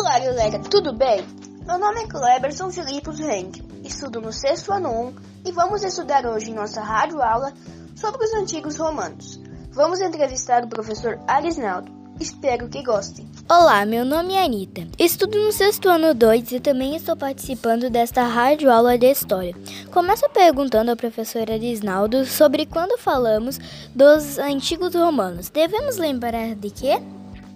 Olá, galera, tudo bem? Meu nome é Cleberson Filipos Henk, estudo no sexto ano 1 e vamos estudar hoje em nossa rádio aula sobre os antigos romanos. Vamos entrevistar o professor Arisnaldo. Espero que gostem. Olá, meu nome é Anitta. Estudo no sexto ano 2 e também estou participando desta rádio aula de história. Começo perguntando ao professor Arisnaldo sobre quando falamos dos antigos romanos. Devemos lembrar de quê?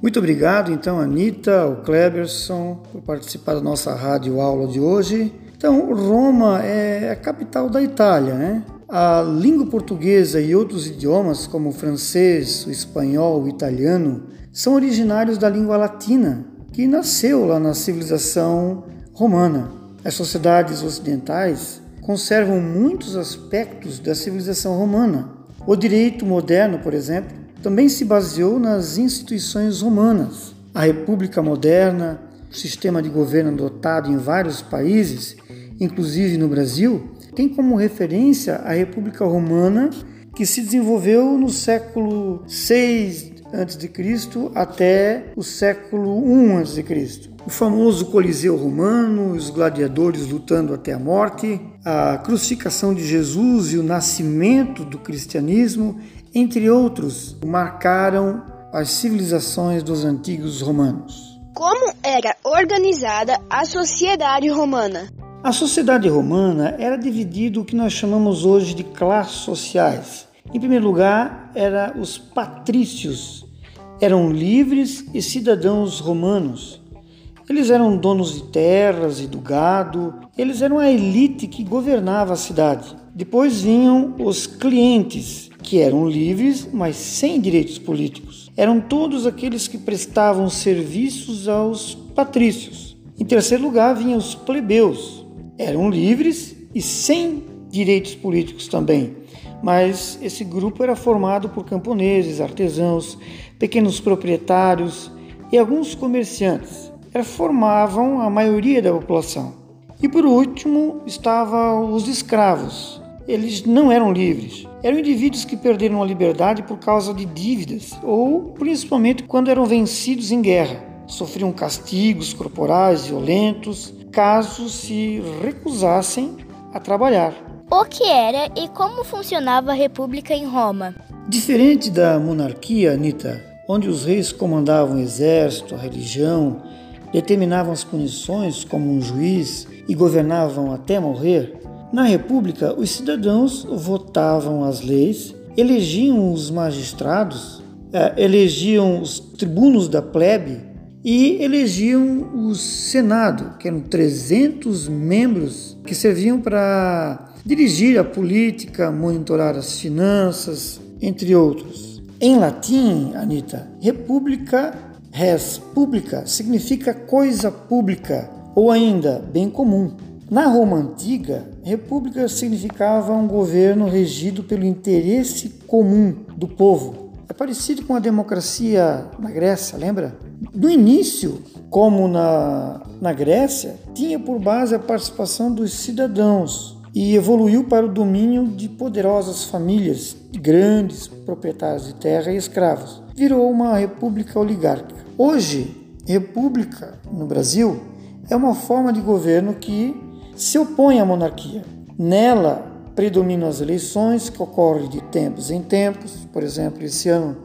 Muito obrigado, então, Anitta, ao Kleberson, por participar da nossa rádio aula de hoje. Então, Roma é a capital da Itália, né? A língua portuguesa e outros idiomas, como o francês, o espanhol, o italiano, são originários da língua latina, que nasceu lá na civilização romana. As sociedades ocidentais conservam muitos aspectos da civilização romana. O direito moderno, por exemplo, também se baseou nas instituições romanas. A República Moderna, o sistema de governo adotado em vários países, inclusive no Brasil, tem como referência a República Romana, que se desenvolveu no século 6 a.C. até o século I a.C. O famoso Coliseu Romano, os gladiadores lutando até a morte, a crucificação de Jesus e o nascimento do cristianismo entre outros, marcaram as civilizações dos antigos romanos. Como era organizada a sociedade romana? A sociedade romana era dividida o que nós chamamos hoje de classes sociais. Em primeiro lugar, eram os patrícios. Eram livres e cidadãos romanos. Eles eram donos de terras e do gado, eles eram a elite que governava a cidade. Depois vinham os clientes, que eram livres, mas sem direitos políticos. Eram todos aqueles que prestavam serviços aos patrícios. Em terceiro lugar, vinham os plebeus. Eram livres e sem direitos políticos também. Mas esse grupo era formado por camponeses, artesãos, pequenos proprietários e alguns comerciantes. Formavam a maioria da população. E por último, estavam os escravos, eles não eram livres. Eram indivíduos que perderam a liberdade por causa de dívidas ou principalmente quando eram vencidos em guerra. Sofriam castigos corporais violentos caso se recusassem a trabalhar. O que era e como funcionava a república em Roma? Diferente da monarquia, Anitta, onde os reis comandavam o exército, a religião, determinavam as punições como um juiz e governavam até morrer, na República, os cidadãos votavam as leis, elegiam os magistrados, é, elegiam os tribunos da plebe e elegiam o Senado, que eram 300 membros que serviam para dirigir a política, monitorar as finanças, entre outros. Em latim, Anita, república, res pública, significa coisa pública ou ainda bem comum. Na Roma antiga, república significava um governo regido pelo interesse comum do povo. É parecido com a democracia na Grécia, lembra? No início, como na, na Grécia, tinha por base a participação dos cidadãos e evoluiu para o domínio de poderosas famílias, de grandes proprietários de terra e escravos. Virou uma república oligárquica. Hoje, república no Brasil é uma forma de governo que se opõe à monarquia. Nela predominam as eleições, que ocorrem de tempos em tempos. Por exemplo, esse ano,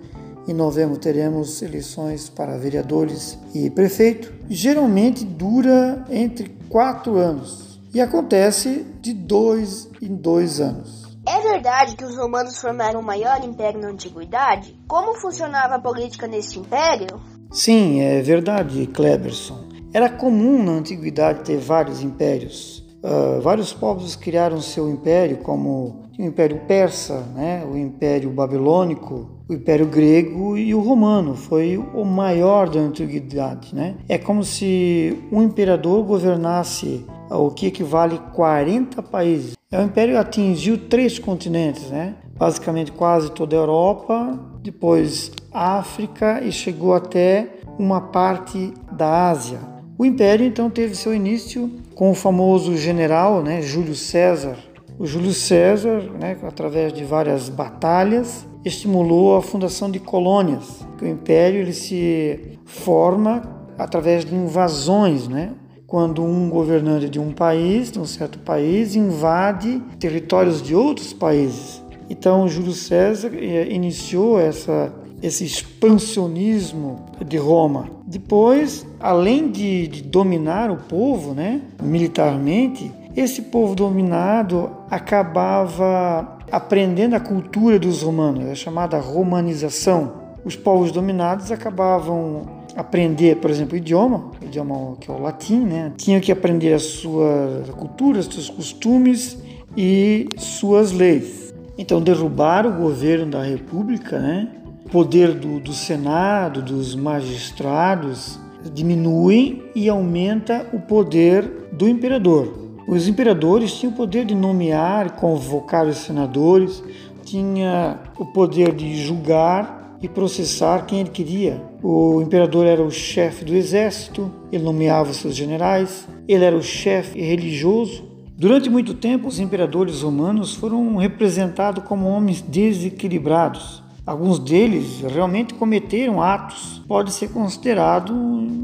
em novembro, teremos eleições para vereadores e prefeito. Geralmente dura entre quatro anos e acontece de dois em dois anos. É verdade que os romanos formaram o maior império na antiguidade? Como funcionava a política nesse império? Sim, é verdade, Kleberson. Era comum na antiguidade ter vários impérios. Uh, vários povos criaram seu império, como o Império Persa, né, o Império Babilônico, o Império Grego e o Romano. Foi o maior da antiguidade. Né? É como se um imperador governasse o que equivale a 40 países. O império atingiu três continentes, né? basicamente quase toda a Europa, depois África e chegou até uma parte da Ásia. O império então teve seu início com o famoso general, né, Júlio César. O Júlio César, né, através de várias batalhas, estimulou a fundação de colônias. O império ele se forma através de invasões, né? Quando um governante de um país, de um certo país, invade territórios de outros países. Então, Júlio César eh, iniciou essa, esse expansionismo de Roma. Depois, além de, de dominar o povo né, militarmente, esse povo dominado acabava aprendendo a cultura dos romanos, é chamada romanização. Os povos dominados acabavam aprender, por exemplo, o idioma, o idioma que é o latim, né? Tinham que aprender a sua cultura, seus costumes e suas leis. Então derrubaram o governo da república, né? Poder do, do senado, dos magistrados diminui e aumenta o poder do imperador. Os imperadores tinham o poder de nomear convocar os senadores, tinha o poder de julgar e processar quem ele queria. O imperador era o chefe do exército, ele nomeava seus generais, ele era o chefe religioso. Durante muito tempo, os imperadores romanos foram representados como homens desequilibrados. Alguns deles realmente cometeram atos, pode ser considerado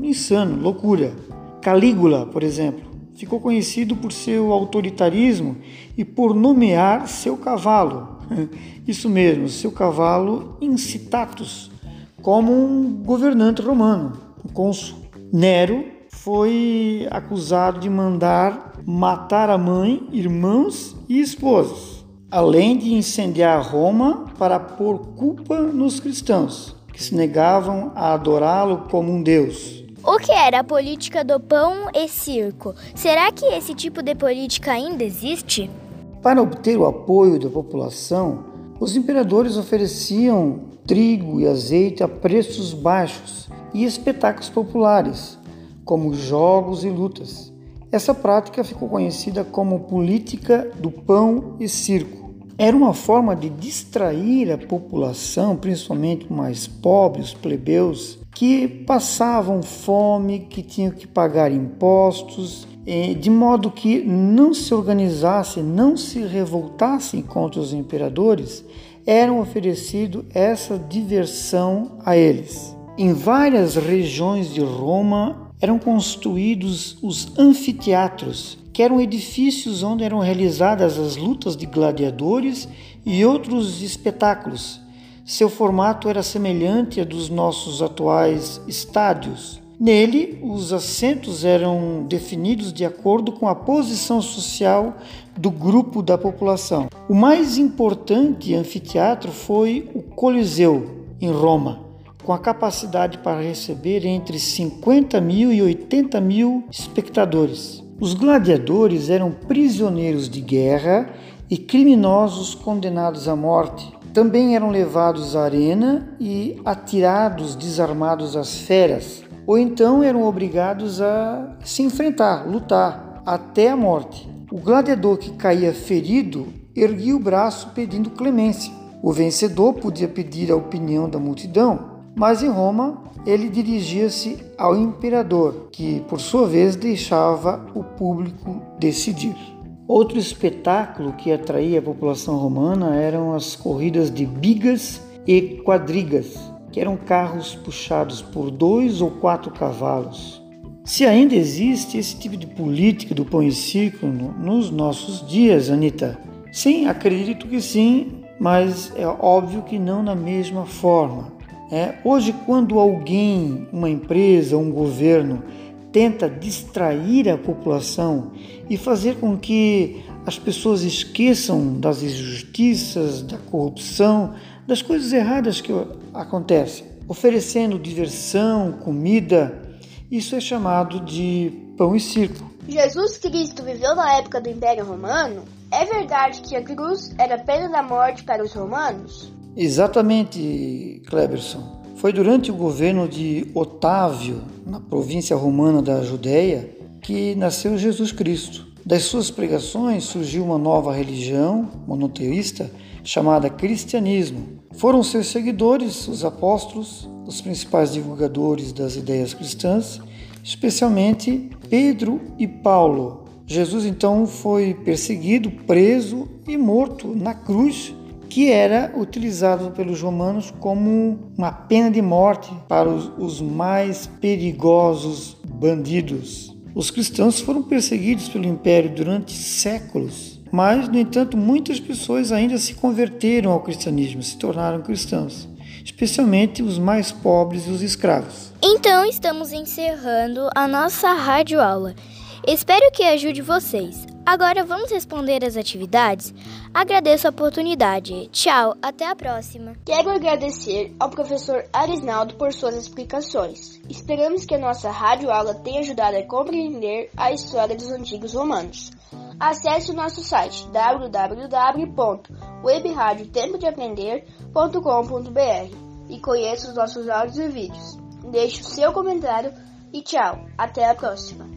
insano, loucura. Calígula, por exemplo, ficou conhecido por seu autoritarismo e por nomear seu cavalo, isso mesmo, seu cavalo Incitatus, como um governante romano, um cônsul. Nero foi acusado de mandar matar a mãe, irmãos e esposas, além de incendiar Roma para pôr culpa nos cristãos, que se negavam a adorá-lo como um deus. O que era a política do pão e circo? Será que esse tipo de política ainda existe? Para obter o apoio da população, os imperadores ofereciam trigo e azeite a preços baixos e espetáculos populares, como jogos e lutas. Essa prática ficou conhecida como política do pão e circo. Era uma forma de distrair a população, principalmente mais pobres, plebeus, que passavam fome, que tinham que pagar impostos, de modo que não se organizassem, não se revoltassem contra os imperadores, eram oferecido essa diversão a eles. Em várias regiões de Roma eram construídos os anfiteatros, que eram edifícios onde eram realizadas as lutas de gladiadores e outros espetáculos seu formato era semelhante ao dos nossos atuais estádios. Nele, os assentos eram definidos de acordo com a posição social do grupo da população. O mais importante anfiteatro foi o Coliseu, em Roma, com a capacidade para receber entre 50 mil e 80 mil espectadores. Os gladiadores eram prisioneiros de guerra e criminosos condenados à morte também eram levados à arena e atirados desarmados às feras, ou então eram obrigados a se enfrentar, lutar até a morte. O gladiador que caía ferido erguia o braço pedindo clemência. O vencedor podia pedir a opinião da multidão, mas em Roma ele dirigia-se ao imperador, que por sua vez deixava o público decidir. Outro espetáculo que atraía a população romana eram as corridas de bigas e quadrigas, que eram carros puxados por dois ou quatro cavalos. Se ainda existe esse tipo de política do pão e circo nos nossos dias, Anitta? Sim, acredito que sim, mas é óbvio que não na mesma forma. É, hoje, quando alguém, uma empresa, um governo tenta distrair a população e fazer com que as pessoas esqueçam das injustiças, da corrupção, das coisas erradas que acontecem, oferecendo diversão, comida. Isso é chamado de pão e circo. Jesus Cristo viveu na época do Império Romano? É verdade que a cruz era pena da morte para os romanos? Exatamente, Kleberson. Foi durante o governo de Otávio, na província romana da Judéia, que nasceu Jesus Cristo. Das suas pregações surgiu uma nova religião monoteísta chamada cristianismo. Foram seus seguidores, os apóstolos, os principais divulgadores das ideias cristãs, especialmente Pedro e Paulo. Jesus então foi perseguido, preso e morto na cruz que era utilizado pelos romanos como uma pena de morte para os, os mais perigosos bandidos. Os cristãos foram perseguidos pelo império durante séculos, mas, no entanto, muitas pessoas ainda se converteram ao cristianismo, se tornaram cristãos, especialmente os mais pobres e os escravos. Então, estamos encerrando a nossa rádio aula. Espero que ajude vocês. Agora vamos responder as atividades? Agradeço a oportunidade. Tchau, até a próxima. Quero agradecer ao professor Arisnaldo por suas explicações. Esperamos que a nossa rádio aula tenha ajudado a compreender a história dos antigos romanos. Acesse o nosso site www.webradiotempodeaprender.com.br e conheça os nossos áudios e vídeos. Deixe o seu comentário e tchau, até a próxima.